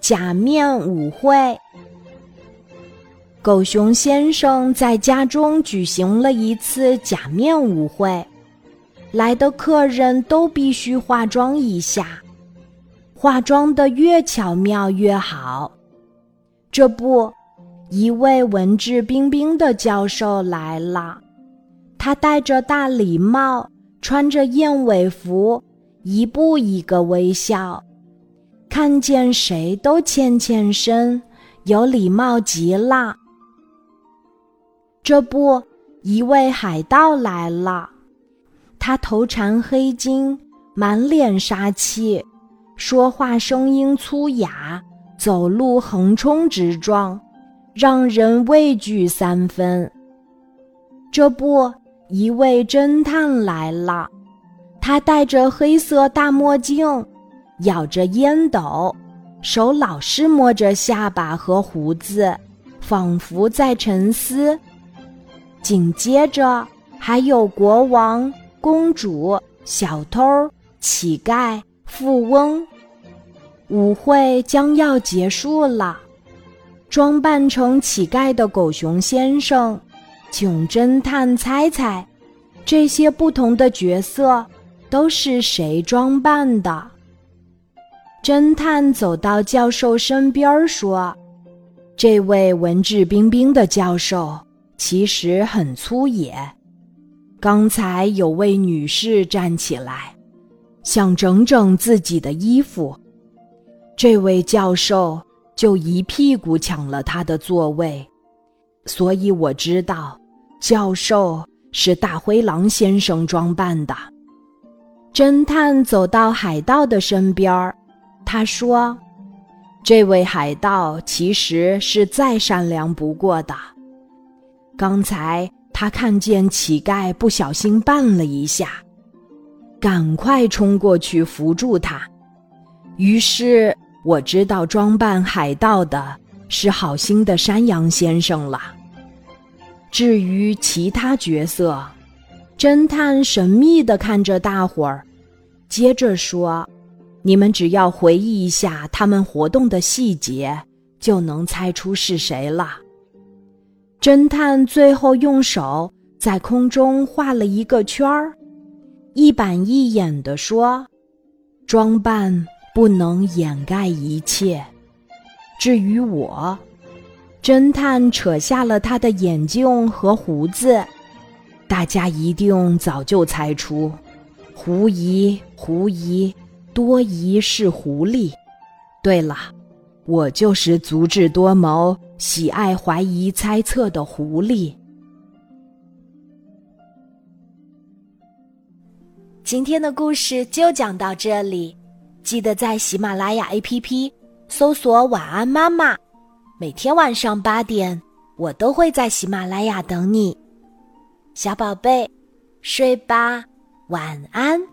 假面舞会。狗熊先生在家中举行了一次假面舞会，来的客人都必须化妆一下，化妆的越巧妙越好。这不，一位文质彬彬的教授来了，他戴着大礼帽，穿着燕尾服，一步一个微笑。看见谁都欠欠身，有礼貌极了。这不，一位海盗来了，他头缠黑巾，满脸杀气，说话声音粗哑，走路横冲直撞，让人畏惧三分。这不，一位侦探来了，他戴着黑色大墨镜。咬着烟斗，手老是摸着下巴和胡子，仿佛在沉思。紧接着还有国王、公主、小偷、乞丐、富翁。舞会将要结束了，装扮成乞丐的狗熊先生，请侦探猜猜，这些不同的角色都是谁装扮的？侦探走到教授身边说：“这位文质彬彬的教授其实很粗野。刚才有位女士站起来，想整整自己的衣服，这位教授就一屁股抢了她的座位。所以我知道，教授是大灰狼先生装扮的。”侦探走到海盗的身边儿。他说：“这位海盗其实是再善良不过的。刚才他看见乞丐不小心绊了一下，赶快冲过去扶住他。于是我知道装扮海盗的是好心的山羊先生了。至于其他角色，侦探神秘的看着大伙儿，接着说。”你们只要回忆一下他们活动的细节，就能猜出是谁了。侦探最后用手在空中画了一个圈儿，一板一眼地说：“装扮不能掩盖一切。至于我，侦探扯下了他的眼镜和胡子，大家一定早就猜出，狐疑，狐疑。”多疑是狐狸。对了，我就是足智多谋、喜爱怀疑猜测的狐狸。今天的故事就讲到这里，记得在喜马拉雅 APP 搜索“晚安妈妈”，每天晚上八点，我都会在喜马拉雅等你，小宝贝，睡吧，晚安。